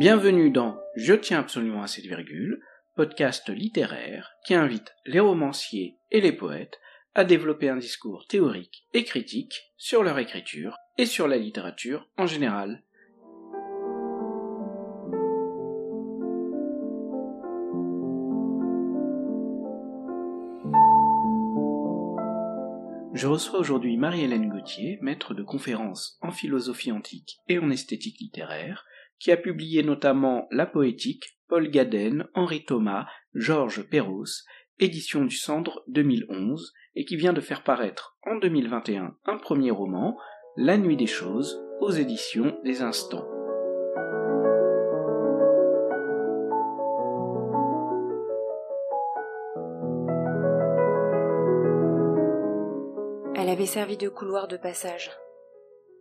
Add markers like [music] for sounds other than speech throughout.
Bienvenue dans Je tiens absolument à cette virgule, podcast littéraire qui invite les romanciers et les poètes à développer un discours théorique et critique sur leur écriture et sur la littérature en général. Je reçois aujourd'hui Marie-Hélène Gauthier, maître de conférences en philosophie antique et en esthétique littéraire, qui a publié notamment La Poétique, Paul Gaden, Henri Thomas, Georges Perros, édition du Cendre 2011, et qui vient de faire paraître en 2021 un premier roman, La Nuit des Choses, aux éditions des Instants. Elle avait servi de couloir de passage,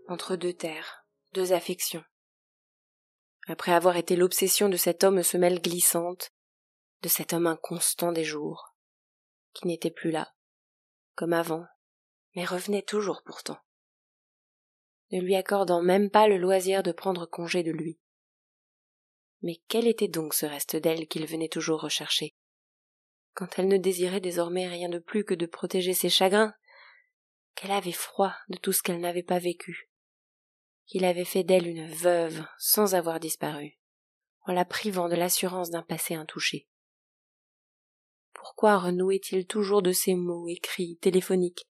entre deux terres, deux affections. Après avoir été l'obsession de cette homme semelle glissante, de cet homme inconstant des jours, qui n'était plus là, comme avant, mais revenait toujours pourtant, ne lui accordant même pas le loisir de prendre congé de lui. Mais quel était donc ce reste d'elle qu'il venait toujours rechercher? Quand elle ne désirait désormais rien de plus que de protéger ses chagrins, qu'elle avait froid de tout ce qu'elle n'avait pas vécu, qu'il avait fait d'elle une veuve sans avoir disparu, en la privant de l'assurance d'un passé intouché. Pourquoi renouait-il toujours de ces mots écrits, téléphoniques?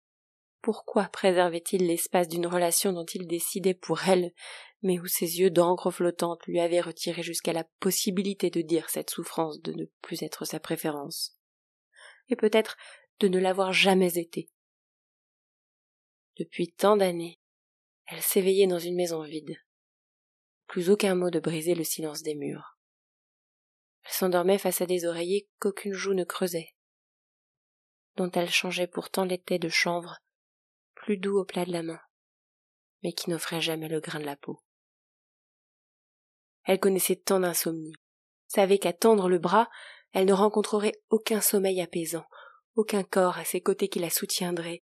Pourquoi préservait-il l'espace d'une relation dont il décidait pour elle, mais où ses yeux d'encre flottante lui avaient retiré jusqu'à la possibilité de dire cette souffrance de ne plus être sa préférence, et peut-être de ne l'avoir jamais été. Depuis tant d'années, elle s'éveillait dans une maison vide. Plus aucun mot de briser le silence des murs. Elle s'endormait face à des oreillers qu'aucune joue ne creusait, dont elle changeait pourtant l'été de chanvre, plus doux au plat de la main, mais qui n'offrait jamais le grain de la peau. Elle connaissait tant d'insomnie, savait qu'à tendre le bras, elle ne rencontrerait aucun sommeil apaisant, aucun corps à ses côtés qui la soutiendrait,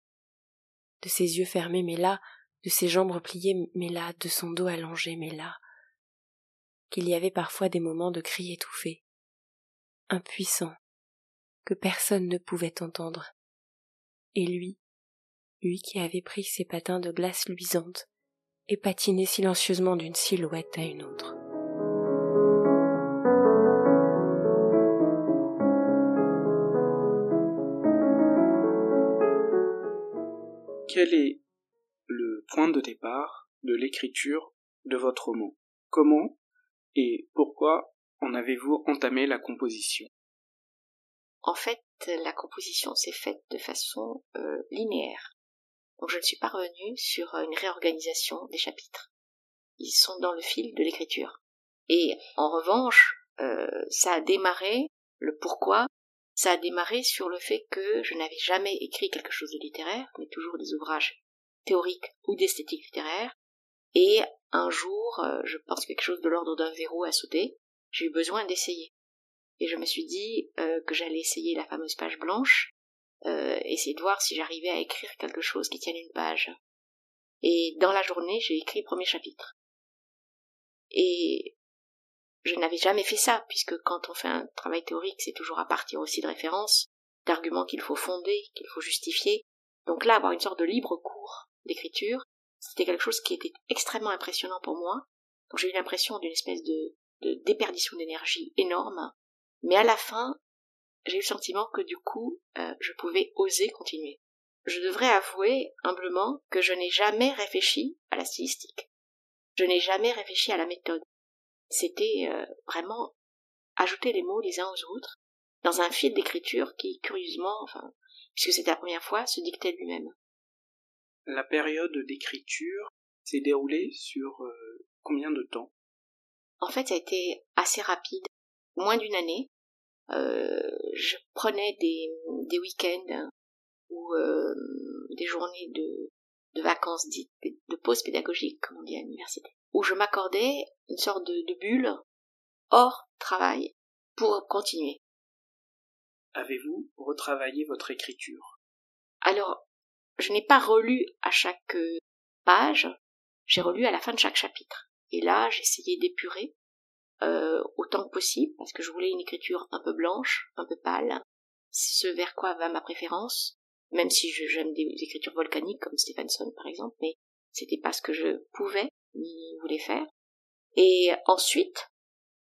de ses yeux fermés, mais là, de ses jambes repliées, mais là, de son dos allongé, mais là, qu'il y avait parfois des moments de cris étouffés, impuissants, que personne ne pouvait entendre. Et lui, lui qui avait pris ses patins de glace luisante et patiné silencieusement d'une silhouette à une autre. quel est point de départ de l'écriture de votre roman Comment et pourquoi en avez-vous entamé la composition? En fait, la composition s'est faite de façon euh, linéaire. Donc je ne suis pas revenue sur une réorganisation des chapitres. Ils sont dans le fil de l'écriture. Et en revanche, euh, ça a démarré, le pourquoi ça a démarré sur le fait que je n'avais jamais écrit quelque chose de littéraire, mais toujours des ouvrages théoriques ou d'esthétique littéraire. Et un jour, euh, je pense quelque chose de l'ordre d'un verrou a sauté. J'ai eu besoin d'essayer. Et je me suis dit euh, que j'allais essayer la fameuse page blanche, euh, essayer de voir si j'arrivais à écrire quelque chose qui tienne une page. Et dans la journée, j'ai écrit le premier chapitre. Et je n'avais jamais fait ça, puisque quand on fait un travail théorique, c'est toujours à partir aussi de références, d'arguments qu'il faut fonder, qu'il faut justifier. Donc là, avoir une sorte de libre cours d'écriture, c'était quelque chose qui était extrêmement impressionnant pour moi. Donc j'ai eu l'impression d'une espèce de, déperdition d'énergie énorme. Mais à la fin, j'ai eu le sentiment que du coup, euh, je pouvais oser continuer. Je devrais avouer humblement que je n'ai jamais réfléchi à la stylistique. Je n'ai jamais réfléchi à la méthode c'était euh, vraiment ajouter les mots les uns aux autres dans un fil d'écriture qui, curieusement, enfin, puisque c'était la première fois, se dictait lui-même. La période d'écriture s'est déroulée sur euh, combien de temps? En fait, ça a été assez rapide, moins d'une année. Euh, je prenais des, des week-ends ou des journées de, de vacances dites de pause pédagogique, comme on dit à l'université où je m'accordais une sorte de, bulle hors travail pour continuer. Avez-vous retravaillé votre écriture? Alors, je n'ai pas relu à chaque page, j'ai relu à la fin de chaque chapitre. Et là, j'essayais d'épurer euh, autant que possible, parce que je voulais une écriture un peu blanche, un peu pâle, ce vers quoi va ma préférence, même si j'aime des écritures volcaniques comme Stephenson par exemple, mais c'était pas ce que je pouvais ni voulais faire. Et ensuite,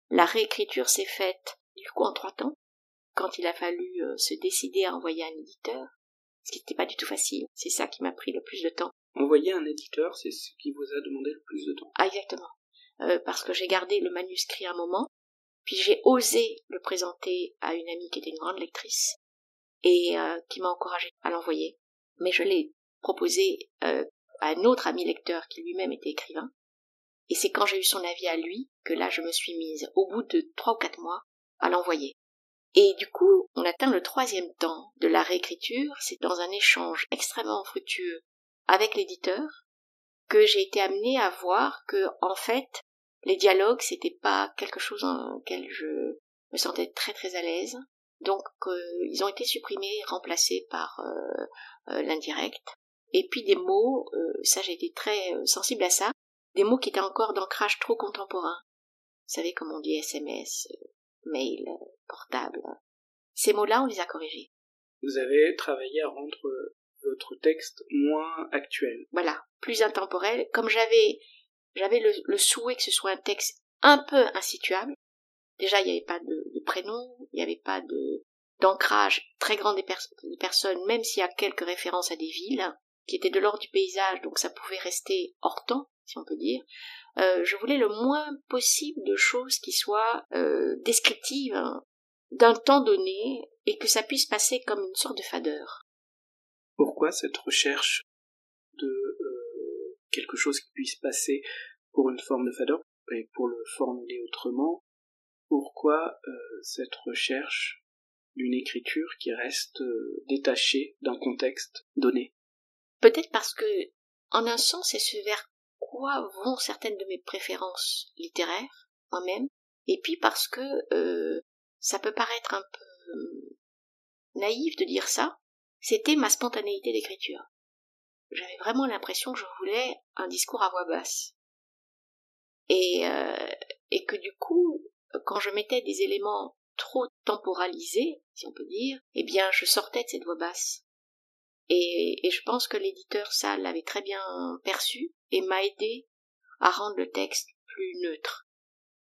la réécriture s'est faite du coup en trois temps, quand il a fallu euh, se décider à envoyer un éditeur, ce qui n'était pas du tout facile. C'est ça qui m'a pris le plus de temps. Envoyer un éditeur, c'est ce qui vous a demandé le plus de temps. Ah, exactement. Euh, parce que j'ai gardé le manuscrit un moment, puis j'ai osé le présenter à une amie qui était une grande lectrice et euh, qui m'a encouragé à l'envoyer. Mais je l'ai proposé à un autre ami lecteur qui lui-même était écrivain. Et c'est quand j'ai eu son avis à lui que là je me suis mise, au bout de trois ou quatre mois, à l'envoyer. Et du coup, on atteint le troisième temps de la réécriture, c'est dans un échange extrêmement fructueux avec l'éditeur que j'ai été amenée à voir que, en fait, les dialogues, c'était pas quelque chose en lequel je me sentais très très à l'aise. Donc, euh, ils ont été supprimés, remplacés par euh, euh, l'indirect. Et puis des mots, ça j'ai été très sensible à ça, des mots qui étaient encore d'ancrage trop contemporain. Vous savez comme on dit SMS, mail, portable. Ces mots-là, on les a corrigés. Vous avez travaillé à rendre votre texte moins actuel. Voilà, plus intemporel. Comme j'avais, j'avais le, souhait que ce soit un texte un peu insituable. Déjà, il n'y avait pas de, prénom, il n'y avait pas de d'ancrage très grand des, des personnes, même s'il y a quelques références à des villes qui étaient de l'ordre du paysage, donc ça pouvait rester hors temps, si on peut dire. Euh, je voulais le moins possible de choses qui soient euh, descriptives hein, d'un temps donné et que ça puisse passer comme une sorte de fadeur. Pourquoi cette recherche de euh, quelque chose qui puisse passer pour une forme de fadeur et pour le formuler autrement? Pourquoi cette recherche d'une écriture qui reste détachée d'un contexte donné? Peut-être parce que, en un sens, c'est ce vers vont certaines de mes préférences littéraires, moi-même, et puis parce que euh, ça peut paraître un peu euh, naïf de dire ça, c'était ma spontanéité d'écriture. J'avais vraiment l'impression que je voulais un discours à voix basse. Et, euh, et que du coup, quand je mettais des éléments trop temporalisés, si on peut dire, eh bien je sortais de cette voix basse. Et, je pense que l'éditeur, ça, l'avait très bien perçu et m'a aidé à rendre le texte plus neutre.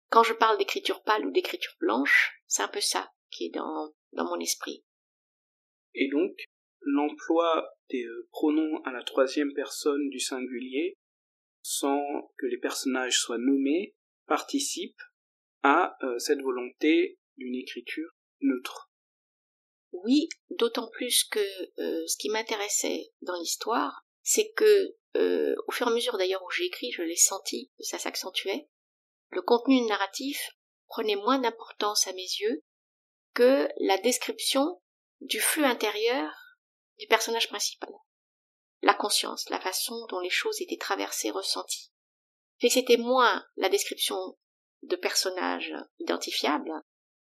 Quand je parle d'écriture pâle ou d'écriture blanche, c'est un peu ça qui est dans, mon esprit. Et donc, l'emploi des euh, pronoms à la troisième personne du singulier, sans que les personnages soient nommés, participe à euh, cette volonté d'une écriture neutre. Oui, d'autant plus que euh, ce qui m'intéressait dans l'histoire, c'est que euh, au fur et à mesure d'ailleurs où j'ai écrit, je l'ai senti, ça s'accentuait. Le contenu narratif prenait moins d'importance à mes yeux que la description du flux intérieur du personnage principal. La conscience, la façon dont les choses étaient traversées, ressenties. Et c'était moins la description de personnages identifiables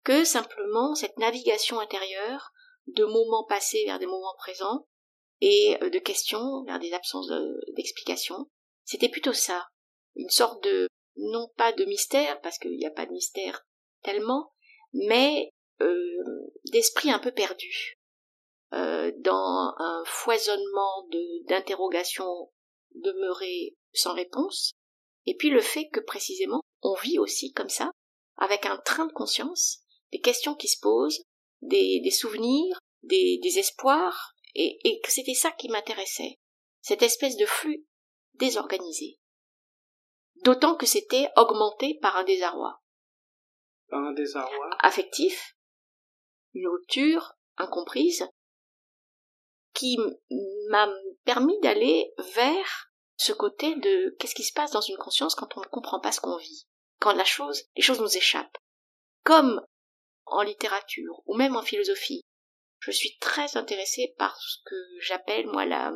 que simplement cette navigation intérieure de moments passés vers des moments présents et euh, de questions vers des absences d'explications. C'était plutôt ça, une sorte de non pas de mystère parce qu'il n'y a pas de mystère tellement, mais euh, d'esprit un peu perdu euh, dans un foisonnement d'interrogations demeurées sans réponse, et puis le fait que précisément on vit aussi comme ça, avec un train de conscience des questions qui se posent, des, souvenirs, des, espoirs, et, et que c'était ça qui m'intéressait, cette espèce de flux désorganisé. D'autant que c'était augmenté par un désarroi. Par un désarroi Affectif, une rupture incomprise, qui m'a permis d'aller vers ce côté de qu'est-ce qui se passe dans une conscience quand on ne comprend pas ce qu'on vit, quand la chose, les choses nous échappent. Comme en littérature ou même en philosophie. Je suis très intéressée par ce que j'appelle, moi, la,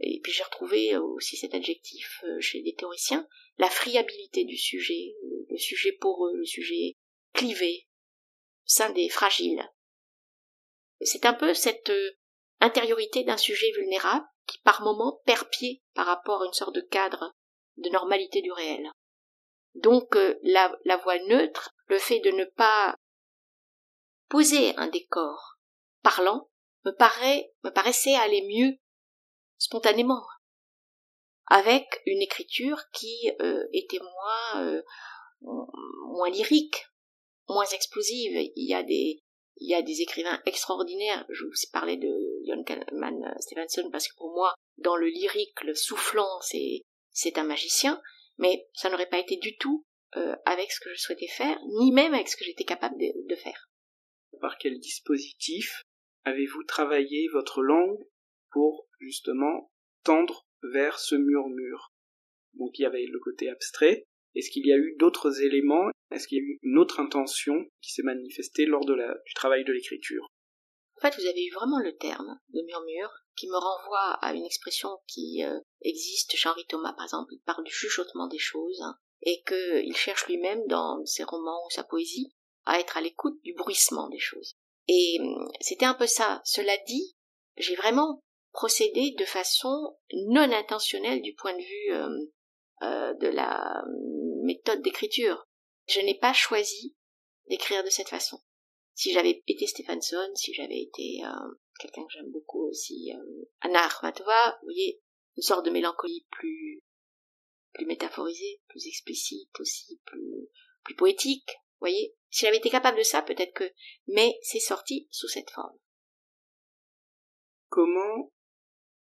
et puis j'ai retrouvé aussi cet adjectif euh, chez des théoriciens, la friabilité du sujet, le sujet poreux, le sujet clivé, scindé, fragile. C'est un peu cette euh, intériorité d'un sujet vulnérable qui par moments perd pied par rapport à une sorte de cadre de normalité du réel. Donc euh, la, la voix neutre, le fait de ne pas poser un décor parlant, me paraissait aller mieux spontanément, avec une écriture qui euh, était moins, euh, moins lyrique, moins explosive. Il y a des, écrivains extraordinaires. Je vous parlais de Jon Kalman Stevenson parce que pour moi, dans le lyrique, le soufflant, c'est, c'est un magicien, mais ça n'aurait pas été du tout euh, avec ce que je souhaitais faire, ni même avec ce que j'étais capable de faire. Par quel dispositif avez-vous travaillé votre langue pour justement tendre vers ce murmure? Donc il y avait le côté abstrait. Est-ce qu'il y a eu d'autres éléments? Est-ce qu'il y a eu une autre intention qui s'est manifestée lors du travail de l'écriture? En fait, vous avez eu vraiment le terme de murmure qui me renvoie à une expression qui euh, existe chez Henri Thomas, par exemple. Il parle du chuchotement des choses et qu'il cherche lui-même dans ses romans ou sa poésie à être à l'écoute du bruissement des choses. Et hum, c'était un peu ça. Cela dit, j'ai vraiment procédé de façon non intentionnelle du point de vue hum, euh, de la méthode d'écriture. Je n'ai pas choisi d'écrire de cette façon. Si j'avais été Stephenson, si j'avais été quelqu'un que j'aime beaucoup aussi, Anna Akhmatova, vous voyez, une sorte de mélancolie plus plus métaphorisée, plus explicite aussi, plus plus poétique, voyez? Si j'avais été capable de ça, peut-être que... Mais c'est sorti sous cette forme. Comment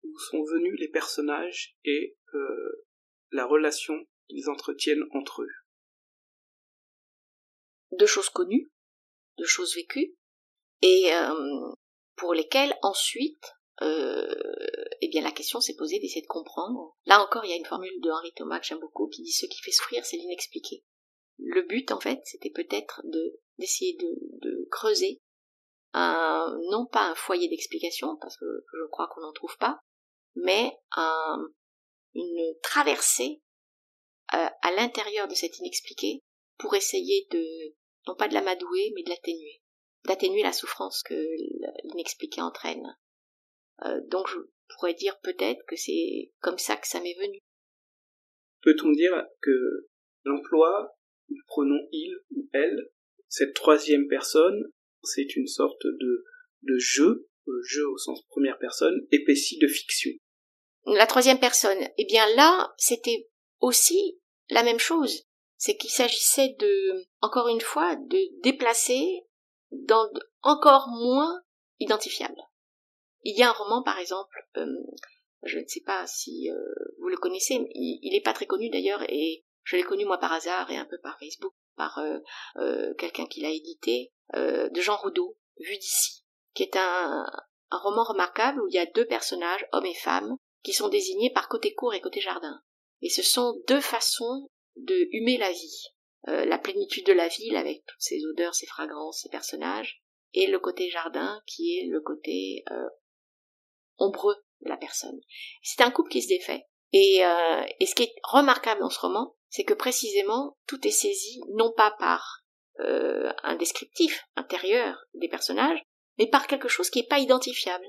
vous sont venus les personnages et euh, la relation qu'ils entretiennent entre eux? De choses connues, de choses vécues, et euh, pour lesquelles ensuite, euh, eh bien la question s'est posée d'essayer de comprendre. Là encore, il y a une formule de Henri Thomas que j'aime beaucoup qui dit ce qui fait souffrir, c'est l'inexpliqué le but en fait c'était peut-être de d'essayer de, creuser un non pas un foyer d'explication parce que je crois qu'on n'en trouve pas mais un, une traversée euh, à l'intérieur de cet inexpliqué pour essayer de non pas de l'amadouer mais de l'atténuer. D'atténuer la souffrance que l'inexpliqué entraîne. Euh, donc je pourrais dire peut-être que c'est comme ça que ça m'est venu. Peut-on dire que l'emploi du pronom il ou elle. Cette troisième personne, c'est une sorte de, de jeu, euh, jeu au sens première personne, épaissi de fiction. La troisième personne, eh bien là, c'était aussi la même chose. C'est qu'il s'agissait de, encore une fois, de déplacer dans encore moins identifiable. Il y a un roman, par exemple, euh, je ne sais pas si euh, vous le connaissez, il n'est pas très connu d'ailleurs, et je l'ai connu moi par hasard et un peu par Facebook, par euh, euh, quelqu'un qui l'a édité, euh, de Jean Roudot, Vu d'ici, qui est un, un roman remarquable où il y a deux personnages, hommes et femmes, qui sont désignés par côté court et côté jardin. Et ce sont deux façons de humer la vie. la plénitude de la ville avec toutes ses odeurs, ses fragrances, ses personnages, et le côté jardin qui est le côté ombreux de la personne. C'est un couple qui se défait. Et, et ce qui est remarquable dans ce roman, c'est que précisément tout est saisi non pas par euh, un descriptif intérieur des personnages, mais par quelque chose qui n'est pas identifiable.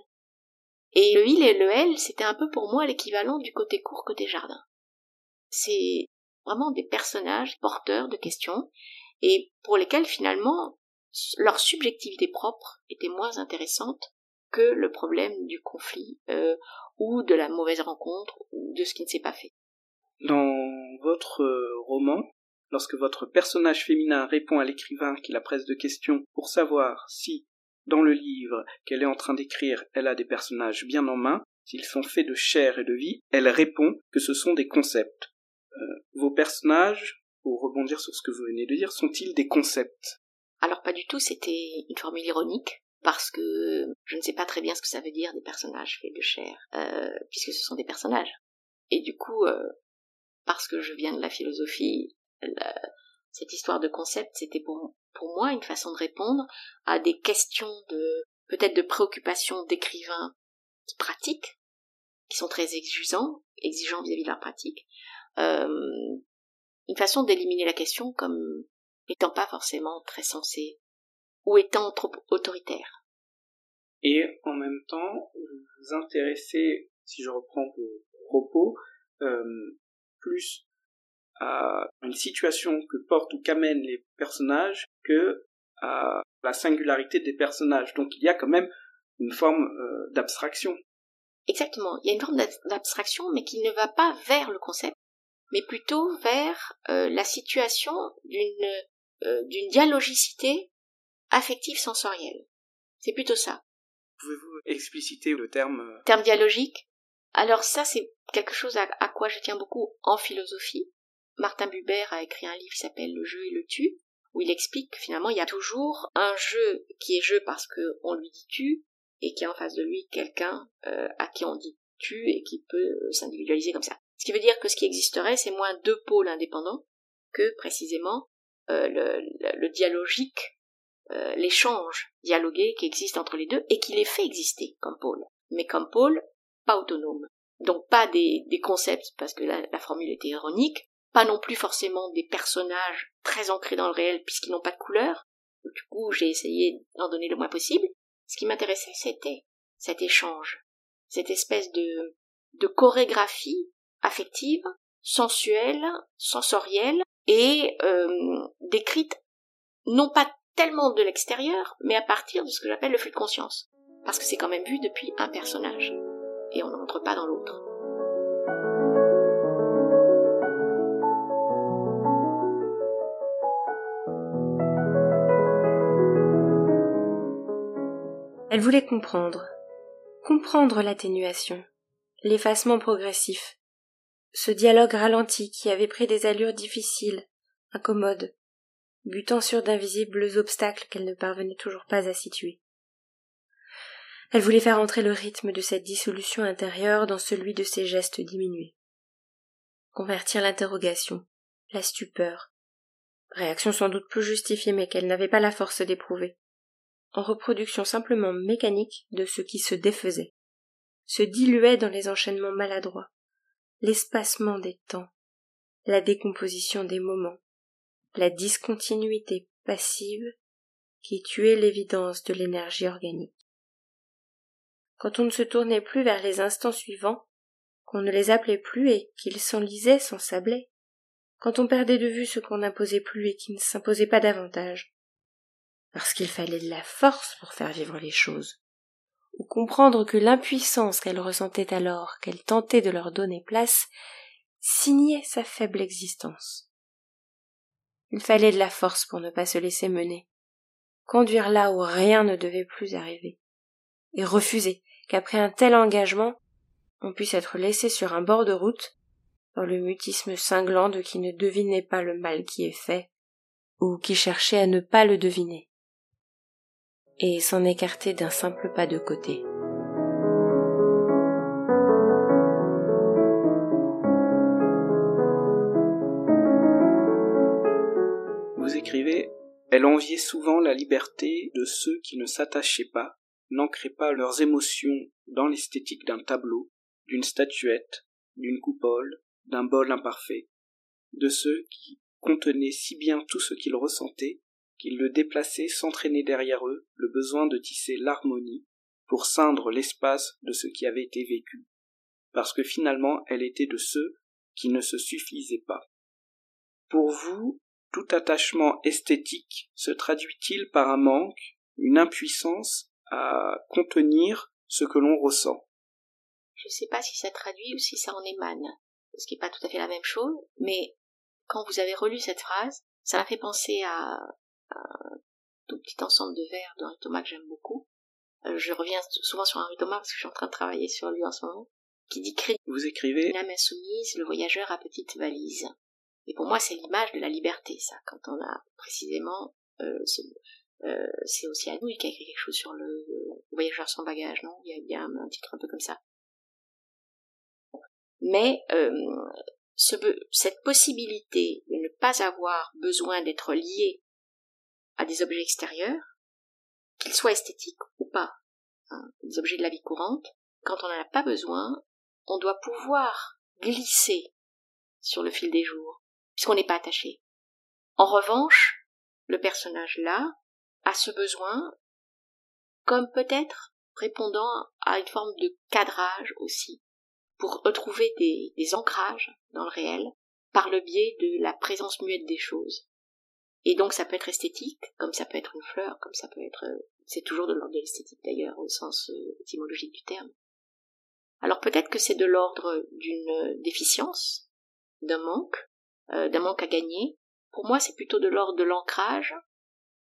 Et le il et le elle, c'était un peu pour moi l'équivalent du côté court, côté jardin. C'est vraiment des personnages porteurs de questions, et pour lesquels finalement leur subjectivité propre était moins intéressante que le problème du conflit euh, ou de la mauvaise rencontre ou de ce qui ne s'est pas fait. Dans votre euh, roman, lorsque votre personnage féminin répond à l'écrivain qui la presse de questions pour savoir si, dans le livre qu'elle est en train d'écrire, elle a des personnages bien en main, s'ils sont faits de chair et de vie, elle répond que ce sont des concepts. Euh, vos personnages, pour rebondir sur ce que vous venez de dire, sont-ils des concepts? Alors pas du tout, c'était une formule ironique parce que je ne sais pas très bien ce que ça veut dire des personnages faits de chair, euh, puisque ce sont des personnages. Et du coup, parce que je viens de la philosophie, cette histoire de concept, c'était pour, pour moi une façon de répondre à des questions de peut-être de préoccupations d'écrivains qui pratiquent, qui sont très exigeants, exigeants vis-à-vis de leur pratique, euh, une façon d'éliminer la question comme étant pas forcément très sensée ou étant trop autoritaire. Et en même temps, vous vous intéressez, si je reprends vos propos, euh, plus à une situation que portent ou qu'amènent les personnages que à la singularité des personnages. Donc il y a quand même une forme euh, d'abstraction. Exactement, il y a une forme d'abstraction, mais qui ne va pas vers le concept, mais plutôt vers euh, la situation d'une euh, d'une dialogicité affective sensorielle. C'est plutôt ça. Pouvez-vous expliciter le terme Terme dialogique Alors ça, c'est quelque chose à, quoi je tiens beaucoup en philosophie. Martin Buber a écrit un livre qui s'appelle Le jeu et le tu, où il explique que finalement il y a toujours un jeu qui est jeu parce qu'on lui dit tu, et qui a en face de lui quelqu'un euh, à qui on dit tu et qui peut euh, s'individualiser comme ça. Ce qui veut dire que ce qui existerait, c'est moins deux pôles indépendants que précisément euh, le, le, dialogique, l'échange dialogué qui existe entre les deux et qui les fait exister comme pôle, mais comme pôle pas autonome. Donc pas des, concepts, parce que la, formule était ironique, pas non plus forcément des personnages très ancrés dans le réel puisqu'ils n'ont pas de couleur. Du coup, j'ai essayé d'en donner le moins possible, ce qui m'intéressait, c'était cet échange, cette espèce de, de chorégraphie affective, sensuelle, sensorielle, et euh, décrite non pas tellement de l'extérieur, mais à partir de ce que j'appelle le flux de conscience. Parce que c'est quand même vu depuis un personnage, et on n'entre pas dans l'autre. Elle voulait comprendre, comprendre l'atténuation, l'effacement progressif, ce dialogue ralenti qui avait pris des allures difficiles, incommodes, butant sur d'invisibles obstacles qu'elle ne parvenait toujours pas à situer. Elle voulait faire entrer le rythme de cette dissolution intérieure dans celui de ses gestes diminués. Convertir l'interrogation, la stupeur, réaction sans doute plus justifiée mais qu'elle n'avait pas la force d'éprouver, en reproduction simplement mécanique de ce qui se défaisait, se diluait dans les enchaînements maladroits, l'espacement des temps, la décomposition des moments, la discontinuité passive qui tuait l'évidence de l'énergie organique. Quand on ne se tournait plus vers les instants suivants, qu'on ne les appelait plus et qu'ils s'enlisaient, s'ensablaient, quand on perdait de vue ce qu'on n'imposait plus et qui ne s'imposait pas davantage, parce qu'il fallait de la force pour faire vivre les choses, ou comprendre que l'impuissance qu'elle ressentait alors, qu'elle tentait de leur donner place, signait sa faible existence. Il fallait de la force pour ne pas se laisser mener, conduire là où rien ne devait plus arriver, et refuser qu'après un tel engagement, on puisse être laissé sur un bord de route, dans le mutisme cinglant de qui ne devinait pas le mal qui est fait, ou qui cherchait à ne pas le deviner et s'en écarter d'un simple pas de côté. Vous écrivez Elle enviait souvent la liberté de ceux qui ne s'attachaient pas, n'ancraient pas leurs émotions dans l'esthétique d'un tableau, d'une statuette, d'une coupole, d'un bol imparfait, de ceux qui contenaient si bien tout ce qu'ils ressentaient qu'ils le déplaçaient sans traîner derrière eux le besoin de tisser l'harmonie pour ceindre l'espace de ce qui avait été vécu, parce que finalement elle était de ceux qui ne se suffisaient pas. Pour vous, tout attachement esthétique se traduit-il par un manque, une impuissance à contenir ce que l'on ressent Je ne sais pas si ça traduit ou si ça en émane, ce qui n'est pas tout à fait la même chose, mais quand vous avez relu cette phrase, ça m'a fait penser à un tout petit ensemble de vers d'Henri Thomas que j'aime beaucoup. Euh, je reviens souvent sur Henri Thomas parce que je suis en train de travailler sur lui en ce moment. Qui dit Vous écrivez Une âme insoumise, le voyageur à petite valise. Et pour moi, c'est l'image de la liberté, ça. Quand on a précisément, euh, euh, c'est aussi à nous qui a écrit quelque chose sur le, voyageur sans bagage, non? Il y a bien un titre un peu comme ça. Mais cette possibilité de ne pas avoir besoin d'être lié à des objets extérieurs, qu'ils soient esthétiques ou pas, hein, des objets de la vie courante, quand on n'en a pas besoin, on doit pouvoir glisser sur le fil des jours, puisqu'on n'est pas attaché. En revanche, le personnage là a ce besoin, comme peut-être répondant à une forme de cadrage aussi, pour retrouver des, ancrages dans le réel, par le biais de la présence muette des choses. Et donc ça peut être esthétique, comme ça peut être une fleur, comme ça peut être... C'est toujours de l'ordre de l'esthétique d'ailleurs, au sens euh, étymologique du terme. Alors peut-être que c'est de l'ordre d'une déficience, d'un manque, euh, d'un manque à gagner. Pour moi, c'est plutôt de l'ordre de l'ancrage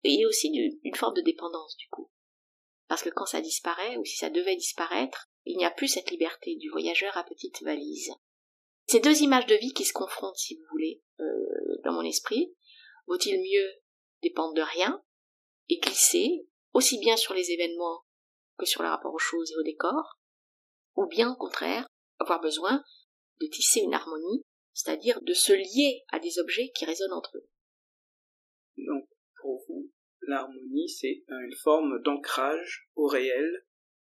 et aussi d'une forme de dépendance du coup. Parce que quand ça disparaît, ou si ça devait disparaître, il n'y a plus cette liberté du voyageur à petite valise. Ces deux images de vie qui se confrontent, si vous voulez, euh, dans mon esprit, vaut-il mieux dépendre de rien et glisser aussi bien sur les événements que sur le rapport aux choses et au décor, ou bien au contraire avoir besoin de tisser une harmonie, c'est-à-dire de se lier à des objets qui résonnent entre eux? L'harmonie, c'est une forme d'ancrage au réel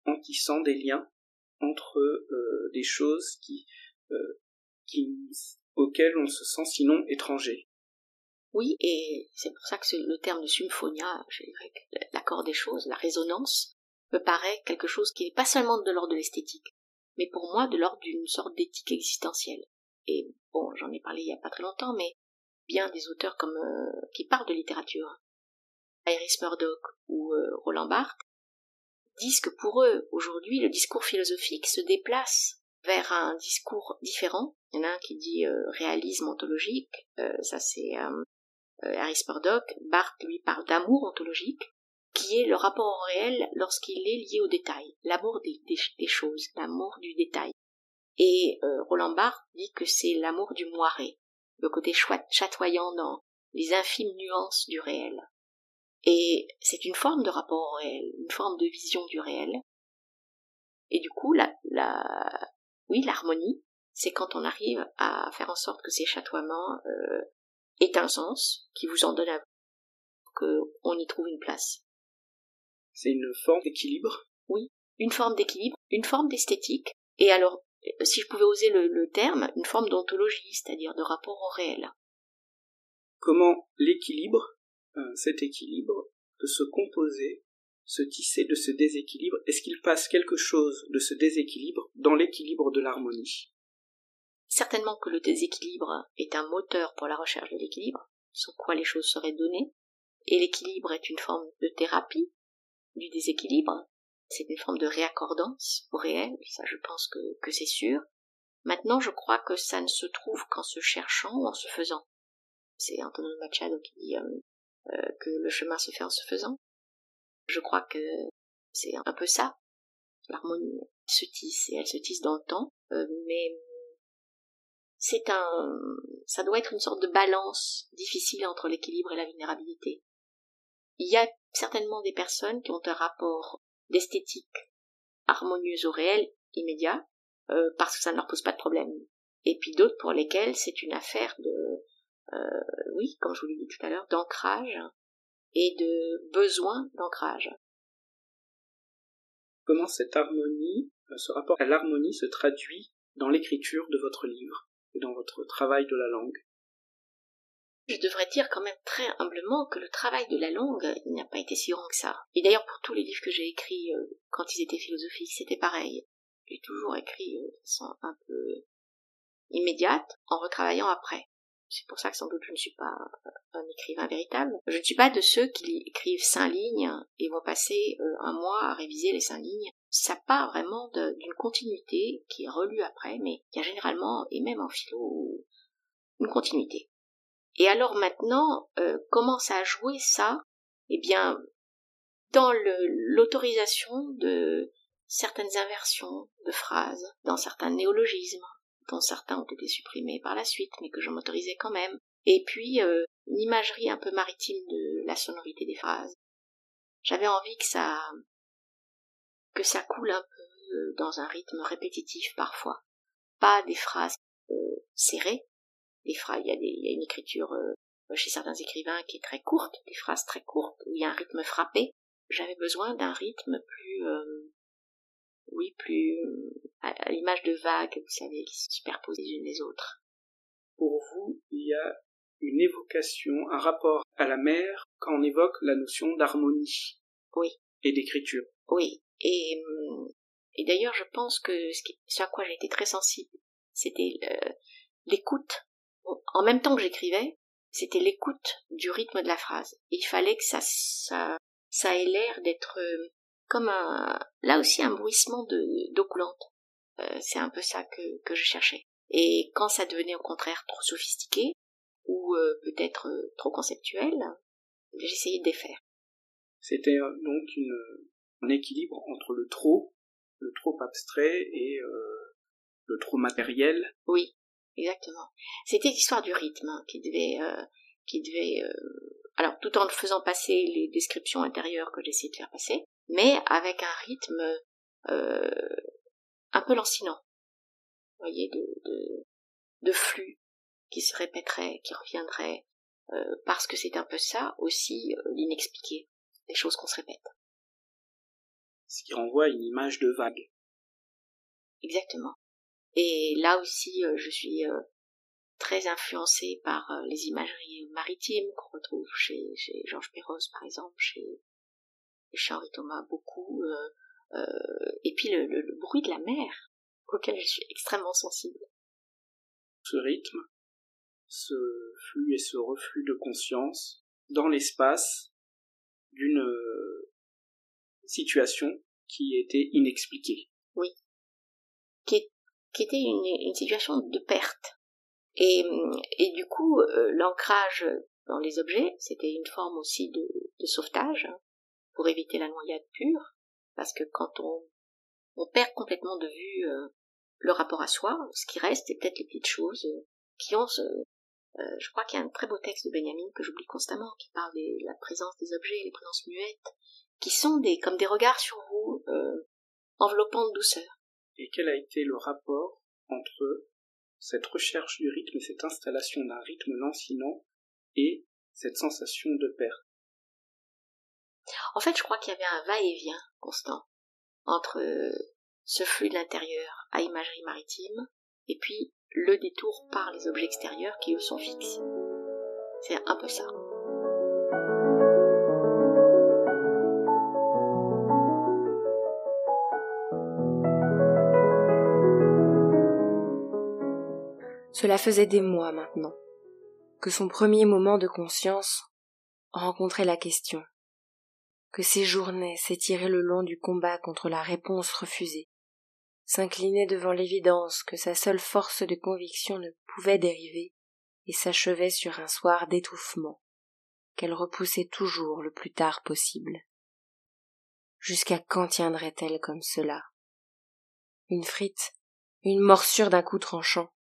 en tissant des liens entre euh, des choses euh, auxquelles on se sent sinon étranger. Oui, et c'est pour ça que le terme de symphonia, l'accord des choses, la résonance, me paraît quelque chose qui n'est pas seulement de l'ordre de l'esthétique, mais pour moi de l'ordre d'une sorte d'éthique existentielle. Et bon, j'en ai parlé il y a pas très longtemps, mais bien des auteurs comme euh, qui parlent de littérature, Iris Murdoch ou euh, Roland Barthes, disent que pour eux, aujourd'hui, le discours philosophique se déplace vers un discours différent. Il y en a un qui dit euh, réalisme ontologique, ça c'est Harris Murdoch. Barthes lui parle d'amour ontologique, qui est le rapport au réel lorsqu'il est lié au détail, l'amour des, choses, l'amour du détail. Et euh, Roland Barthes dit que c'est l'amour du moiré, le côté chatoyant dans les infimes nuances du réel. Et c'est une forme de rapport au réel, une forme de vision du réel. Et du coup, la, la, oui, l'harmonie, c'est quand on arrive à faire en sorte que ces chatoiements euh, aient un sens, qui vous en donne un qu'on y trouve une place. C'est une forme d'équilibre? Oui, une forme d'équilibre, une forme d'esthétique, et alors, si je pouvais oser le, terme, une forme d'ontologie, c'est-à-dire de rapport au réel. Comment l'équilibre, euh, cet équilibre, peut se composer, se tisser de ce déséquilibre Est-ce qu'il passe quelque chose de ce déséquilibre dans l'équilibre de l'harmonie? Certainement que le déséquilibre est un moteur pour la recherche de l'équilibre, sur quoi les choses seraient données, et l'équilibre est une forme de thérapie, du déséquilibre. C'est une forme de réaccordance au réel, ça je pense que, que c'est sûr. Maintenant, je crois que ça ne se trouve qu'en se cherchant ou en se faisant. C'est Antonio Machado qui dit euh, euh, que le chemin se fait en se faisant. Je crois que c'est un peu ça. L'harmonie se tisse et elle se tisse dans le temps, euh, mais c'est un, ça doit être une sorte de balance difficile entre l'équilibre et la vulnérabilité. Il y a certainement des personnes qui ont un rapport d'esthétique harmonieuse au réel immédiat, euh, parce que ça ne leur pose pas de problème. Et puis d'autres pour lesquelles c'est une affaire de, euh, oui, comme je vous l'ai dit tout à l'heure, d'ancrage et de besoin d'ancrage. Comment cette harmonie, euh, ce rapport à l'harmonie se traduit dans l'écriture de votre livre et dans votre travail de la langue? Je devrais dire quand même très humblement que le travail de la langue n'a pas été si grand que ça. Et d'ailleurs pour tous les livres que j'ai écrits euh, quand ils étaient philosophiques, c'était pareil. J'ai toujours écrit euh, de façon un peu immédiate en retravaillant après. C'est pour ça que sans doute je ne suis pas un écrivain véritable. Je ne suis pas de ceux qui écrivent cinq lignes et vont passer euh, un mois à réviser les cinq lignes. Ça part vraiment d'une continuité qui est relue après, mais il y a généralement, et même en philo, une continuité. Et alors maintenant, euh, commence à jouer ça? Eh bien, dans l'autorisation de certaines inversions de phrases, dans certains néologismes, dont certains ont été supprimés par la suite, mais que je m'autorisais quand même, et puis euh, une imagerie un peu maritime de la sonorité des phrases. J'avais envie que ça que ça coule un peu dans un rythme répétitif parfois, pas des phrases euh, serrées, des phrases, il y a, des, une écriture euh, chez certains écrivains qui est très courte, des phrases très courtes, où il y a un rythme frappé. J'avais besoin d'un rythme plus, euh, oui, plus à, l'image de vagues, vous savez, qui se superposent les unes les autres. Pour vous, il y a une évocation, un rapport à la mer quand on évoque la notion d'harmonie. Oui. Et d'écriture. Oui. Et, et d'ailleurs, je pense que ce, qui, ce à quoi j'ai été très sensible, c'était l'écoute en même temps que j'écrivais, c'était l'écoute du rythme de la phrase. il fallait que ça, ça, ça ait l'air d'être euh, comme un, là aussi un bruissement de, d'eau coulante. Euh, c'est un peu ça que, que je cherchais. Et quand ça devenait au contraire trop sophistiqué, ou euh, peut-être trop conceptuel, j'essayais de défaire. C'était donc une, un équilibre entre le trop, le trop abstrait et le trop matériel. Oui, exactement. C'était l'histoire du rythme hein, qui devait, euh, qui devait, euh, alors tout en faisant passer les descriptions intérieures que j'essayais de faire passer, mais avec un rythme euh, un peu lancinant, vous voyez, de, de, de, flux qui se répéterait, qui reviendrait, parce que c'est un peu ça aussi l'inexpliqué, les choses qu'on se répète. Ce qui renvoie à une image de vague. Exactement. Et là aussi, euh, je suis euh, très influencée par euh, les imageries maritimes qu'on retrouve chez, chez Georges Perros, par exemple, chez, chez Henri Thomas, beaucoup. et puis le, le, bruit de la mer, auquel je suis extrêmement sensible. Ce rythme, ce flux et ce reflux de conscience dans l'espace d'une situation qui était inexpliquée. Oui. Qui qui était une, une situation de perte. Et, du coup, euh, l'ancrage dans les objets, c'était une forme aussi de, sauvetage hein, pour éviter la noyade pure, parce que quand on, perd complètement de vue euh, le rapport à soi, ce qui reste, c'est peut-être les petites choses euh, qui ont ce, je crois qu'il y a un très beau texte de Benjamin que j'oublie constamment, qui parle de la présence des objets, les présences muettes, qui sont des comme des regards sur vous, enveloppant de douceur. Et quel a été le rapport entre cette recherche du rythme et cette installation d'un rythme lancinant et cette sensation de perte En fait, je crois qu'il y avait un va-et-vient constant entre ce flux de l'intérieur à imagerie maritime et puis le détour par les objets extérieurs qui eux sont fixes. C'est un peu ça. Cela faisait des mois maintenant que son premier moment de conscience rencontrait la question, que ses journées s'étiraient le long du combat contre la réponse refusée, s'inclinait devant l'évidence que sa seule force de conviction ne pouvait dériver et s'achevait sur un soir d'étouffement qu'elle repoussait toujours le plus tard possible. Jusqu'à quand tiendrait-elle comme cela? Une frite, une morsure d'un coup tranchant,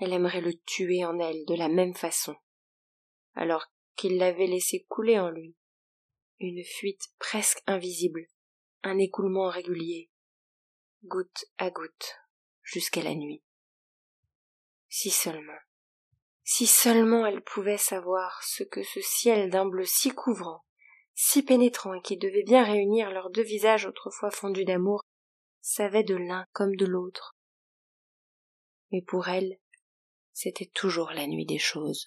elle aimerait le tuer en elle de la même façon, alors qu'il l'avait laissé couler en lui. Une fuite presque invisible, un écoulement régulier, goutte à goutte, jusqu'à la nuit. Si seulement, si seulement elle pouvait savoir ce que ce ciel d'un bleu si couvrant, si pénétrant et qui devait bien réunir leurs deux visages autrefois fondus d'amour, savait de l'un comme de l'autre. Mais pour elle, c'était toujours la nuit des choses.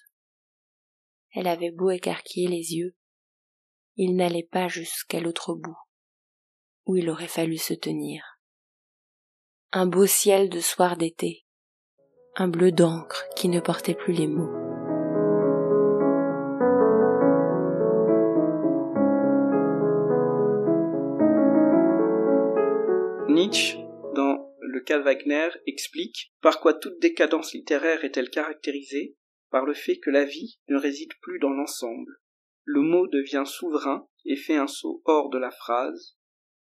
Elle avait beau écarquiller les yeux, il n'allait pas jusqu'à l'autre bout, où il aurait fallu se tenir. Un beau ciel de soir d'été, un bleu d'encre qui ne portait plus les mots. Nietzsche le cas Wagner explique par quoi toute décadence littéraire est-elle caractérisée par le fait que la vie ne réside plus dans l'ensemble. Le mot devient souverain et fait un saut hors de la phrase.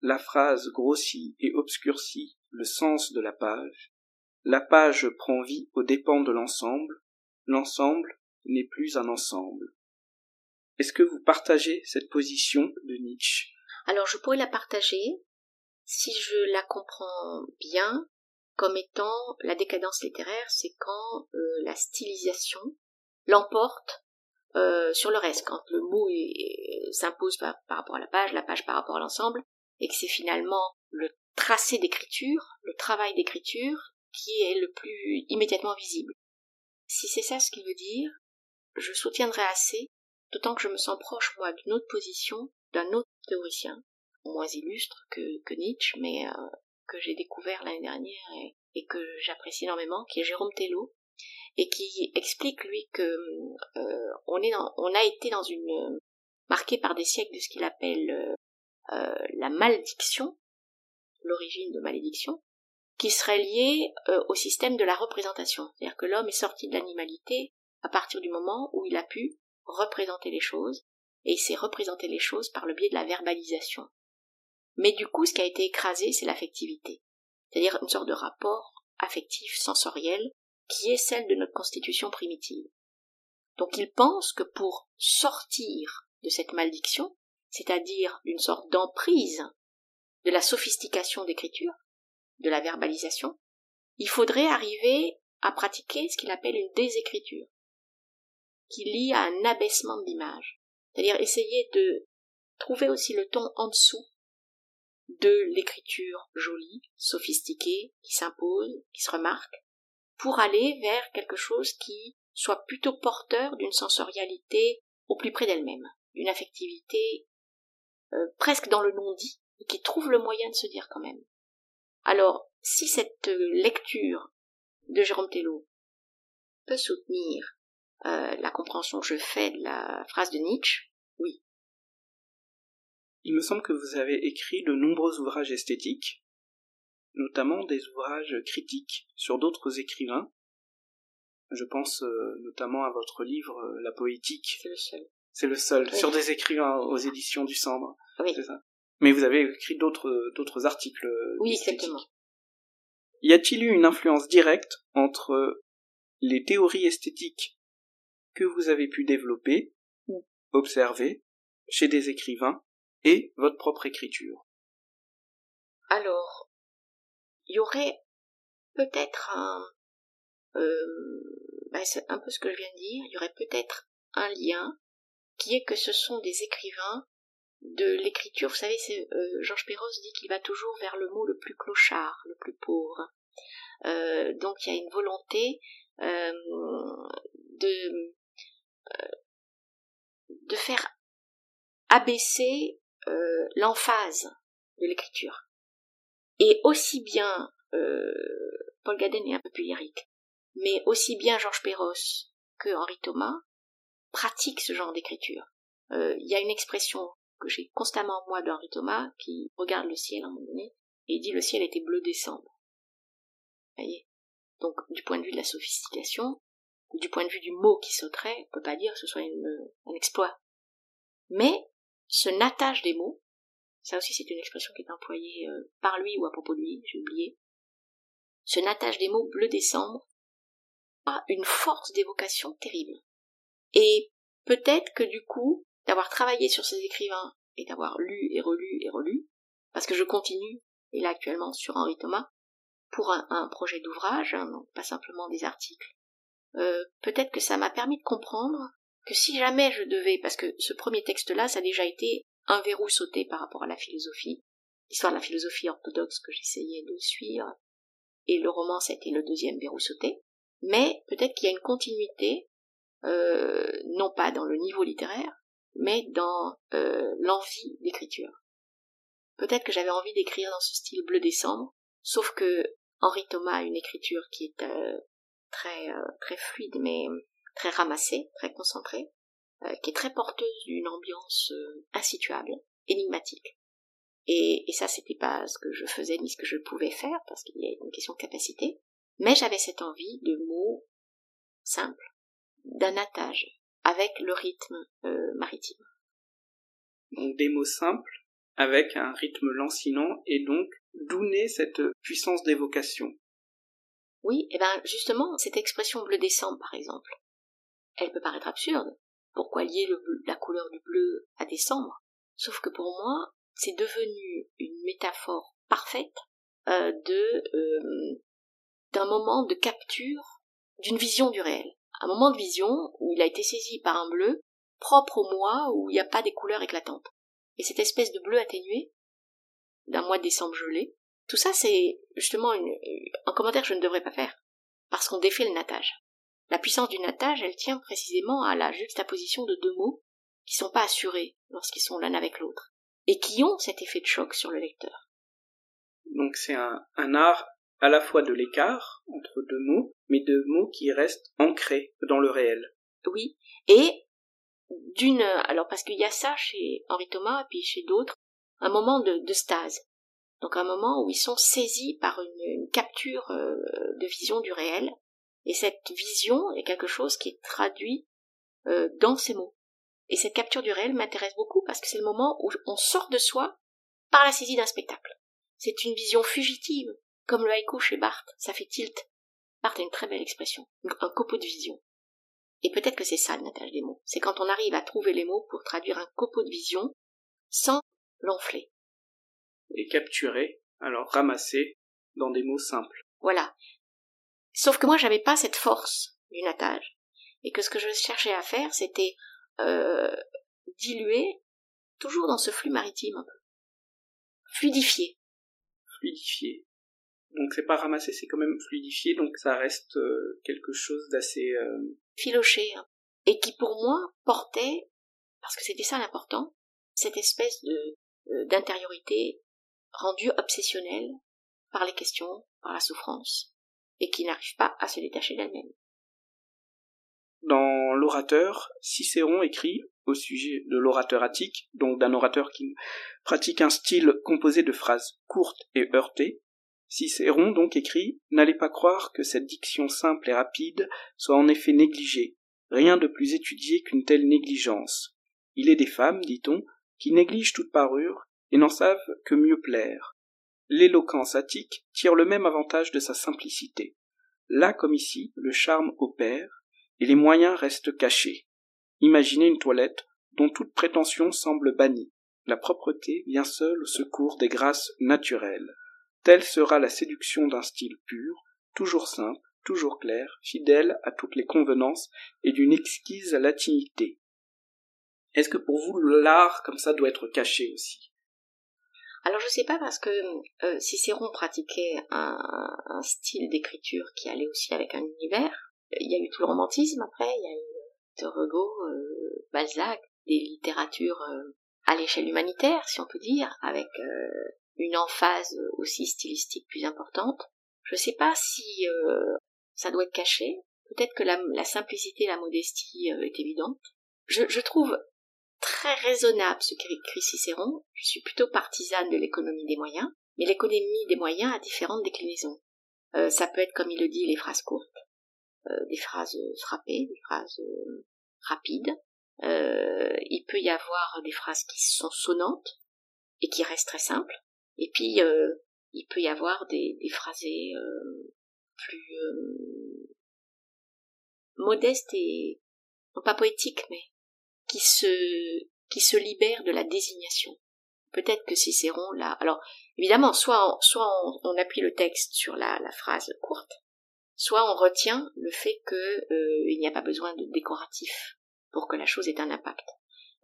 La phrase grossit et obscurcit le sens de la page. La page prend vie aux dépens de l'ensemble. L'ensemble n'est plus un ensemble. Est-ce que vous partagez cette position de Nietzsche? Alors je pourrais la partager, si je la comprends bien, comme étant la décadence littéraire, c'est quand euh, la stylisation l'emporte euh, sur le reste, quand le mot s'impose par, rapport à la page, la page par rapport à l'ensemble, et que c'est finalement le tracé d'écriture, le travail d'écriture, qui est le plus immédiatement visible. Si c'est ça ce qu'il veut dire, je soutiendrai assez, d'autant que je me sens proche, moi, d'une autre position, d'un autre théoricien, moins illustre que, Nietzsche, mais euh, que j'ai découvert l'année dernière et, que j'apprécie énormément, qui est Jérôme Tello, et qui explique lui que euh, on est on a été dans une marqué par des siècles de ce qu'il appelle euh, la malédiction, l'origine de malédiction, qui serait liée au système de la représentation, c'est-à-dire que l'homme est sorti de l'animalité à partir du moment où il a pu représenter les choses et il s'est représenté les choses par le biais de la verbalisation. Mais du coup, ce qui a été écrasé, c'est l'affectivité, c'est-à-dire une sorte de rapport affectif, sensoriel, qui est celle de notre constitution primitive. Donc il pense que pour sortir de cette malédiction, c'est-à-dire d'une sorte d'emprise de la sophistication d'écriture, de la verbalisation, il faudrait arriver à pratiquer ce qu'il appelle une désécriture, qui lie à un abaissement de l'image, c'est-à-dire essayer de trouver aussi le ton en dessous de l'écriture jolie, sophistiquée, qui s'impose, qui se remarque, pour aller vers quelque chose qui soit plutôt porteur d'une sensorialité au plus près d'elle-même, d'une affectivité euh, presque dans le non-dit, et qui trouve le moyen de se dire quand même. Alors, si cette lecture de Jérôme Tello peut soutenir euh, la compréhension que je fais de la phrase de Nietzsche, oui, il me semble que vous avez écrit de nombreux ouvrages esthétiques, notamment des ouvrages critiques sur d'autres écrivains. Je pense euh, notamment à votre livre euh, La poétique. C'est le seul. C'est le seul, sur des écrivains aux éditions du Cendre. Oui. C'est ça. Mais vous avez écrit d'autres d'autres articles. euh, Oui, exactement. Y a-t-il eu une influence directe entre les théories esthétiques que vous avez pu développer ou observer chez des écrivains votre propre écriture Alors, il y aurait peut-être un, euh, ben, c'est un peu ce que je viens de dire, il y aurait peut-être un lien qui est que ce sont des écrivains de l'écriture. Vous savez, euh, Georges Perros dit qu'il va toujours vers le mot le plus clochard, le plus pauvre. Euh, donc il y a une volonté de de faire abaisser euh, l'emphase de l'écriture. Et aussi bien euh, Paul Gaden est un peu plus lyrique, mais aussi bien Georges Perros que Henri Thomas pratiquent ce genre d'écriture. Euh, Il y a une expression que j'ai constamment moi d'Henri Thomas qui regarde le ciel à un moment donné et dit le ciel était bleu décembre. Voyez? Donc du point de vue de la sophistication, du point de vue du mot qui sauterait, on peut pas dire que ce soit un exploit. Mais ce nattage des mots, ça aussi c'est une expression qui est employée euh, par lui ou à propos de lui, j'ai oublié, ce nattage des mots bleu décembre a une force d'évocation terrible. Et peut-être que du coup, d'avoir travaillé sur ces écrivains et d'avoir lu et relu et relu, parce que je continue, et là actuellement sur Henri Thomas, pour un, projet d'ouvrage, hein, donc pas simplement des articles, euh, peut-être que ça m'a permis de comprendre que si jamais je devais, parce que ce premier texte-là, ça a déjà été un verrou sauté par rapport à la philosophie, l'histoire de la philosophie orthodoxe que j'essayais de suivre, et le roman, ça a été le deuxième verrou sauté, mais peut-être qu'il y a une continuité, euh, non pas dans le niveau littéraire, mais dans euh, l'envie d'écriture. Peut-être que j'avais envie d'écrire dans ce style bleu décembre, sauf que Henri Thomas a une écriture qui est euh, très très fluide, mais très ramassée, très concentrée, euh, qui est très porteuse d'une ambiance euh, insituable, énigmatique. Et, et ça, c'était pas ce que je faisais ni ce que je pouvais faire, parce qu'il y a une question de capacité. Mais j'avais cette envie de mots simples, d'un avec le rythme euh, maritime. Donc des mots simples avec un rythme lancinant et donc d'où naît cette puissance d'évocation? Oui, et ben justement, cette expression bleu décembre, par exemple, elle peut paraître absurde. Pourquoi lier la couleur du bleu à décembre? Sauf que pour moi, c'est devenu une métaphore parfaite euh, de euh, d'un moment de capture d'une vision du réel. Un moment de vision où il a été saisi par un bleu propre au mois où il n'y a pas des couleurs éclatantes. Et cette espèce de bleu atténué d'un mois de décembre gelé, tout ça c'est justement un commentaire que je ne devrais pas faire, parce qu'on défait le natage. La puissance du natage, elle tient précisément à la juxtaposition de deux mots qui sont pas assurés lorsqu'ils sont l'un avec l'autre, et qui ont cet effet de choc sur le lecteur. Donc c'est un, un art à la fois de l'écart entre deux mots, mais de mots qui restent ancrés dans le réel. Oui, et d'une alors parce qu'il y a ça chez Henri Thomas et puis chez d'autres, un moment de, de stase. Donc un moment où ils sont saisis par une, capture euh, de vision du réel, et cette vision est quelque chose qui est traduit euh, dans ces mots. Et cette capture du réel m'intéresse beaucoup parce que c'est le moment où on sort de soi par la saisie d'un spectacle. C'est une vision fugitive, comme le haïku chez Barthes, ça fait tilt. Barthes a une très belle expression, un copeau de vision. Et peut-être que c'est ça le natage des mots. C'est quand on arrive à trouver les mots pour traduire un copeau de vision sans l'enfler. Et capturer, alors ramasser dans des mots simples. Voilà. Sauf que moi j'avais pas cette force du natage. Et que ce que je cherchais à faire, c'était euh, diluer, toujours dans ce flux maritime un peu. Fluidifier. Fluidifier. Donc c'est pas ramasser, c'est quand même fluidifier, donc ça reste euh, quelque chose d'assez... Euh, Filoché. Hein. Et qui pour moi portait, parce que c'était ça l'important, cette espèce de d'intériorité rendue obsessionnelle par les questions, par la souffrance, et qui n'arrive pas à se détacher d'elle-même. Dans l'orateur, Cicéron écrit au sujet de l'orateur attique, donc d'un orateur qui pratique un style composé de phrases courtes et heurtées. Cicéron donc écrit N'allez pas croire que cette diction simple et rapide soit en effet négligée, rien de plus étudié qu'une telle négligence. Il est des femmes, dit-on, qui négligent toute parure et n'en savent que mieux plaire. L'éloquence attique tire le même avantage de sa simplicité. Là comme ici, le charme opère, et les moyens restent cachés. Imaginez une toilette dont toute prétention semble bannie. La propreté vient seule au secours des grâces naturelles. Telle sera la séduction d'un style pur, toujours simple, toujours clair, fidèle à toutes les convenances et d'une exquise latinité. Est-ce que pour vous l'art comme ça doit être caché aussi? Alors je sais pas parce que euh, Cicéron pratiquait un, style d'écriture qui allait aussi avec un univers. Il y a eu tout le romantisme après, il y a eu euh, Balzac, des littératures euh, à l'échelle humanitaire, si on peut dire, avec une emphase aussi stylistique plus importante. Je sais pas si ça doit être caché. Peut-être que la, simplicité, la modestie est évidente. Je trouve très raisonnable ce qu'écrit Cicéron. Je suis plutôt partisane de l'économie des moyens, mais l'économie des moyens a différentes déclinaisons. Euh, ça peut être, comme il le dit, les phrases courtes, euh, des phrases frappées, des phrases euh, rapides. il peut y avoir des phrases qui sont sonnantes et qui restent très simples. Et puis, il peut y avoir des, des phrasés plus modestes et non pas poétiques, mais qui se, qui se libère de la désignation. Peut-être que Cicéron là. Alors, évidemment, soit on, soit on, appuie le texte sur la, la, phrase courte, soit on retient le fait que euh, il n'y a pas besoin de décoratif pour que la chose ait un impact.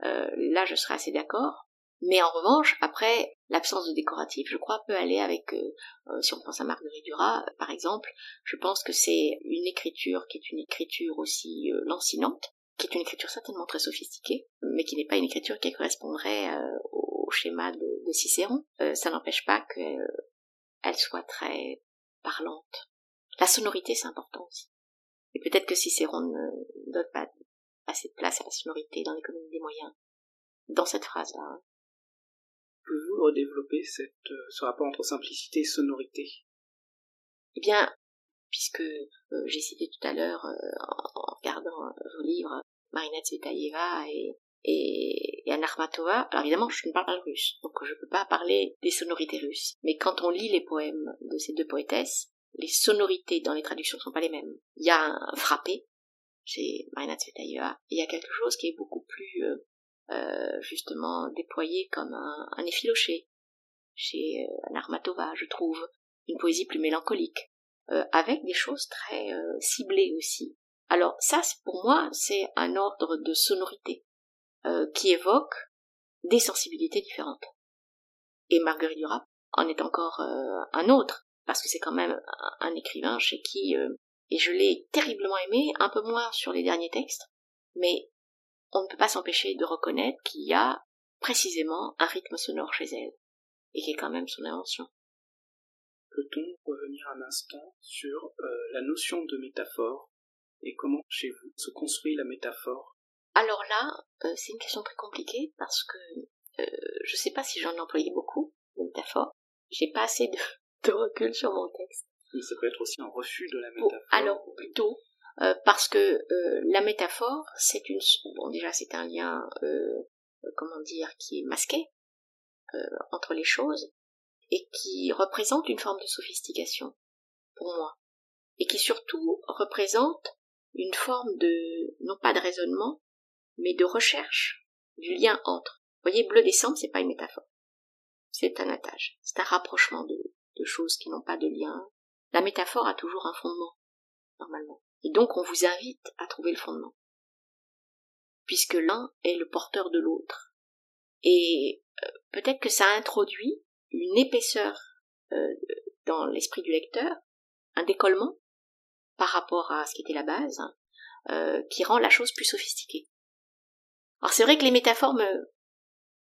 Euh, là, je serais assez d'accord. Mais en revanche, après, l'absence de décoratif, je crois, peut aller avec, euh, si on pense à Marguerite Duras, par exemple, je pense que c'est une écriture qui est une écriture aussi lancinante, qui est une écriture certainement très sophistiquée, mais qui n'est pas une écriture qui correspondrait euh, au schéma de, Cicéron. Euh, ça n'empêche pas qu'elle soit très parlante. La sonorité, c'est important aussi. Et peut-être que Cicéron ne donne pas assez de place à la sonorité dans l'économie des moyens, dans cette phrase-là. Pouvez-vous redévelopper cette, euh, ce rapport entre simplicité et sonorité? Eh bien, puisque j'ai cité tout à l'heure, en regardant vos livres, Marina Tsvetaeva et, et, Anna Alors évidemment, je ne parle pas russe, donc je ne peux pas parler des sonorités russes. Mais quand on lit les poèmes de ces deux poétesses, les sonorités dans les traductions ne sont pas les mêmes. Il y a un frappé chez Marina Tsvetaeva, et il y a quelque chose qui est beaucoup plus euh, euh justement déployé comme un, un effiloché chez euh, Anna je trouve. Une poésie plus mélancolique, euh, avec des choses très euh, ciblées aussi. Alors ça, pour moi, c'est un ordre de sonorité euh, qui évoque des sensibilités différentes. Et Marguerite Duras en est encore euh, un autre, parce que c'est quand même un, écrivain chez qui, euh, et je l'ai terriblement aimé, un peu moins sur les derniers textes, mais on ne peut pas s'empêcher de reconnaître qu'il y a précisément un rythme sonore chez elle, et qui est quand même son invention. Peut-on revenir un instant sur euh, la notion de métaphore et comment chez vous se construit la métaphore? Alors là, euh, c'est une question très compliquée parce que euh, je ne sais pas si j'en ai employé beaucoup, de métaphores. J'ai pas assez de, [laughs] de, recul sur mon texte. Mais ça peut être aussi un refus de la métaphore. alors plutôt, parce que la métaphore, c'est une... Bon déjà c'est un lien, comment dire, qui est masqué entre les choses, et qui représente une forme de sophistication, pour moi, et qui surtout représente une forme de, non pas de raisonnement, mais de recherche du lien entre. Vous voyez, bleu décembre, c'est pas une métaphore. C'est un attache. C'est un rapprochement de, choses qui n'ont pas de lien. La métaphore a toujours un fondement, normalement. Et donc, on vous invite à trouver le fondement. Puisque l'un est le porteur de l'autre. Et euh, peut-être que ça introduit une épaisseur euh, dans l'esprit du lecteur, un décollement par rapport à ce qui était la base, euh, qui rend la chose plus sophistiquée. Alors c'est vrai que les métaphores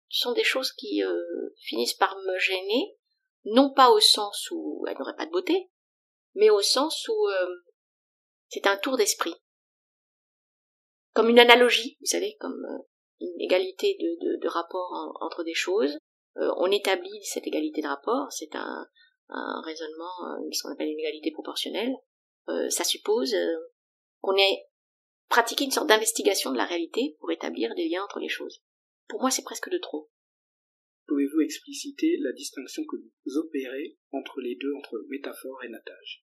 sont des choses qui euh, finissent par me gêner, non pas au sens où elles n'auraient pas de beauté, mais au sens où c'est un tour d'esprit. Comme une analogie, vous savez, comme une égalité de, de, rapport entre des choses, euh, on établit cette égalité de rapport, c'est un, raisonnement, euh, ce qu'on appelle une égalité proportionnelle, euh, ça suppose qu'on ait pratiqué une sorte d'investigation de la réalité pour établir des liens entre les choses. Pour moi, c'est presque de trop. Pouvez-vous expliciter la distinction que vous opérez entre les deux, entre métaphore et natage?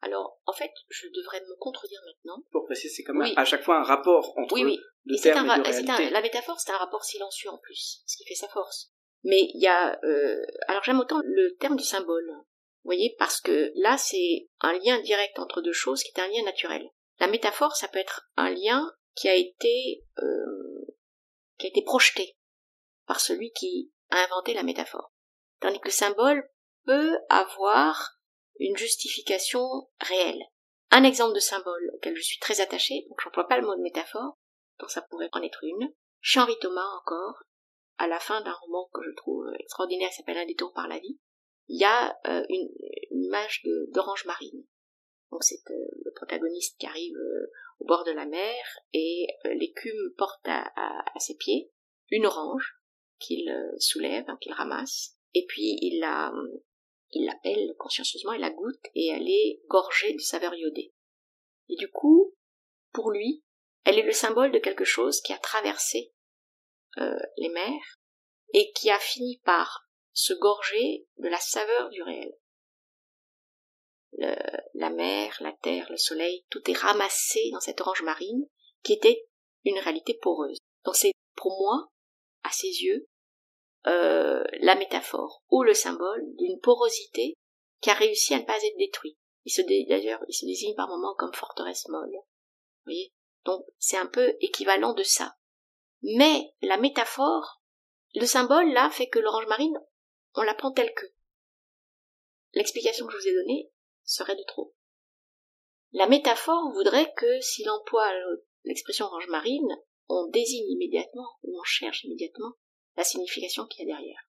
Alors, en fait, je devrais me contredire maintenant. Pour préciser, c'est quand même à chaque fois un rapport entre oui, oui. et termes un, et de la métaphore, c'est un rapport silencieux en plus, ce qui fait sa force. Mais il y a, euh, alors j'aime autant le terme de symbole, vous voyez, parce que là c'est un lien direct entre deux choses qui est un lien naturel. La métaphore, ça peut être un lien qui a été, euh, qui a été projeté par celui qui a inventé la métaphore. Tandis que le symbole peut avoir une justification réelle. Un exemple de symbole auquel je suis très attachée, donc j'emploie pas le mot de métaphore, donc ça pourrait en être une. Chez Henri Thomas encore, à la fin d'un roman que je trouve extraordinaire qui s'appelle Un détour par la vie, il y a euh, une, image d'orange marine. Donc c'est euh, le protagoniste qui arrive euh, au bord de la mer et l'écume porte à, ses pieds une orange qu'il soulève, hein, qu'il ramasse, et puis il la il l'appelle consciencieusement, il la goûte et elle est gorgée de saveur iodée. Et du coup, pour lui, elle est le symbole de quelque chose qui a traversé euh, les mers et qui a fini par se gorger de la saveur du réel. la mer, la terre, le soleil, tout est ramassé dans cette orange marine qui était une réalité poreuse. Donc c'est pour moi, à ses yeux, euh, la métaphore ou le symbole d'une porosité qui a réussi à ne pas être détruite. Il se d'ailleurs, il se désigne par moments comme forteresse molle. Vous Donc c'est un peu équivalent de ça. Mais la métaphore, le symbole là fait que l'orange marine, on la prend telle que. L'explication que je vous ai donnée serait de trop. La métaphore voudrait que si emploie l'expression orange marine, on désigne immédiatement ou on cherche immédiatement la signification qu'il y a derrière.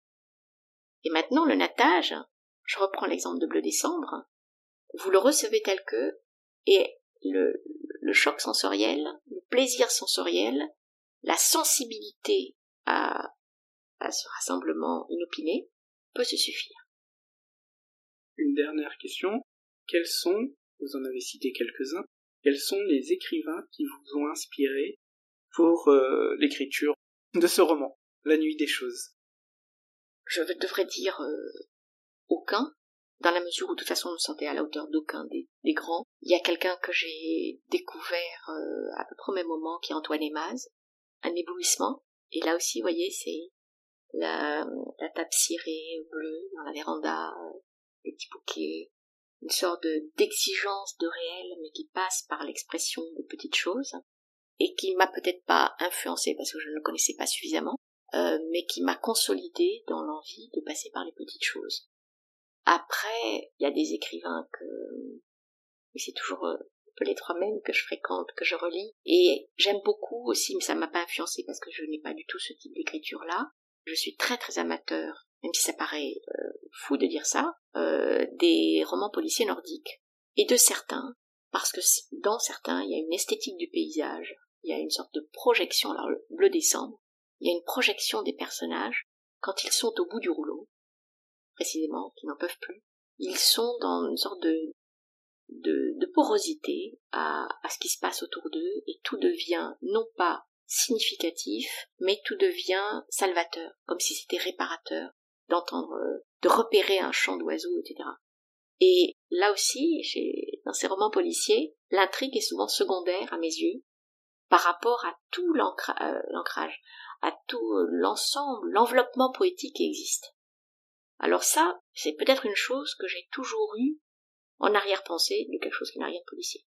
Et maintenant, le natage, je reprends l'exemple de bleu décembre, vous le recevez tel que, et le choc sensoriel, le plaisir sensoriel, la sensibilité à, ce rassemblement inopiné peut se suffire. Une dernière question. Quels sont, vous en avez cité quelques-uns, quels sont les écrivains qui vous ont inspiré pour euh, l'écriture de ce roman, La nuit des choses? Je devrais dire euh, aucun, dans la mesure où de toute façon on me sentait à la hauteur d'aucun des, grands. Il y a quelqu'un que j'ai découvert euh, à peu près au même moment, qui est Antoine Emaz, un éblouissement. Et là aussi, vous voyez, c'est la, la table cirée bleue dans la véranda, les petits bouquets, une sorte d'exigence de réel, mais qui passe par l'expression de petites choses, et qui m'a peut-être pas influencé parce que je ne le connaissais pas suffisamment, euh, mais qui m'a consolidé dans l'envie de passer par les petites choses. Après, il y a des écrivains que, mais c'est toujours les trois mêmes que je fréquente, que je relis. Et j'aime beaucoup aussi, mais ça m'a pas influencé parce que je n'ai pas du tout ce type d'écriture-là. Je suis très très amateur, même si ça paraît euh, fou de dire ça, euh, des romans policiers nordiques. Et de certains, parce que dans certains, il y a une esthétique du paysage, il y a une sorte de projection, alors le bleu décembre, il y a une projection des personnages quand ils sont au bout du rouleau, précisément, qui n'en peuvent plus. Ils sont dans une sorte de, de, porosité à, ce qui se passe autour d'eux et tout devient non pas significatif, mais tout devient salvateur, comme si c'était réparateur d'entendre, euh, de repérer un chant d'oiseaux, etc. Et là aussi, dans ces romans policiers, l'intrigue est souvent secondaire à mes yeux par rapport à tout euh, l'ancrage, à tout euh, l'ensemble, l'enveloppement poétique qui existe. Alors ça, c'est peut-être une chose que j'ai toujours eue en arrière-pensée de quelque chose qui n'a rien de policier.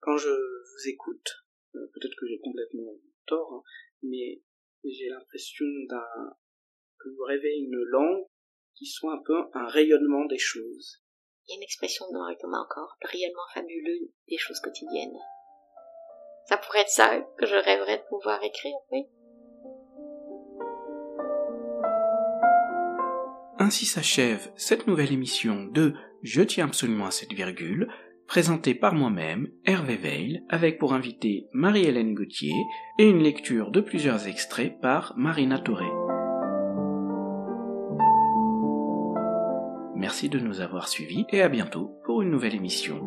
Quand je vous écoute, euh, peut-être que j'ai complètement tort, hein, mais j'ai l'impression d'un que vous rêvez une langue qui soit un peu un rayonnement des choses. Il y a une expression de Henri Thomas encore, le rayonnement fabuleux des choses quotidiennes. Ça pourrait être ça que je rêverais de pouvoir écrire, oui. Ainsi s'achève cette nouvelle émission de Je tiens absolument à cette virgule, présentée par moi-même, Hervé Veil, avec pour invité Marie-Hélène Gauthier et une lecture de plusieurs extraits par Marina Toré. Merci de nous avoir suivis et à bientôt pour une nouvelle émission.